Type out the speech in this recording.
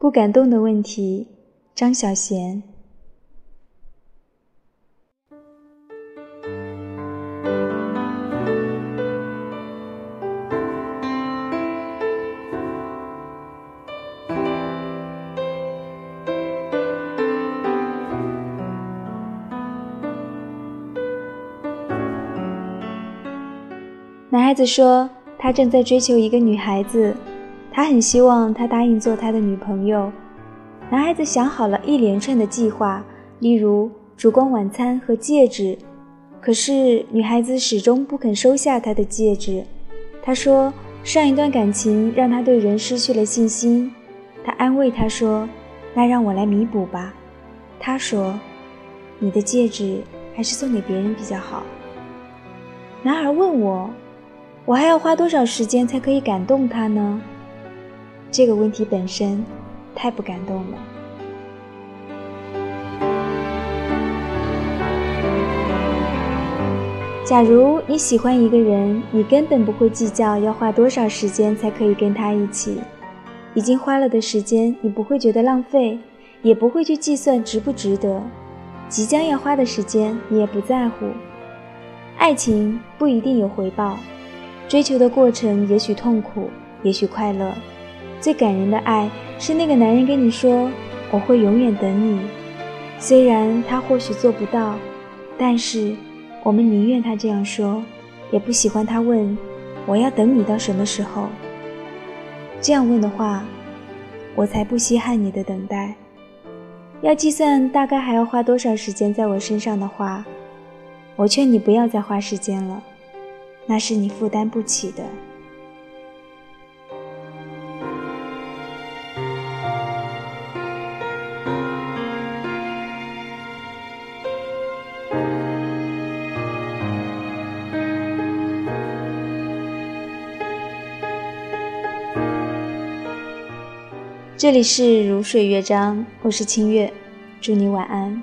不感动的问题，张小娴。男孩子说，他正在追求一个女孩子，他很希望她答应做他的女朋友。男孩子想好了一连串的计划，例如烛光晚餐和戒指。可是女孩子始终不肯收下他的戒指。他说，上一段感情让他对人失去了信心。他安慰他说：“那让我来弥补吧。”他说：“你的戒指还是送给别人比较好。”男孩问我。我还要花多少时间才可以感动他呢？这个问题本身太不感动了。假如你喜欢一个人，你根本不会计较要花多少时间才可以跟他一起，已经花了的时间你不会觉得浪费，也不会去计算值不值得，即将要花的时间你也不在乎。爱情不一定有回报。追求的过程也许痛苦，也许快乐。最感人的爱是那个男人跟你说：“我会永远等你。”虽然他或许做不到，但是我们宁愿他这样说，也不喜欢他问：“我要等你到什么时候？”这样问的话，我才不稀罕你的等待。要计算大概还要花多少时间在我身上的话，我劝你不要再花时间了。那是你负担不起的。这里是如水乐章，我是清月，祝你晚安。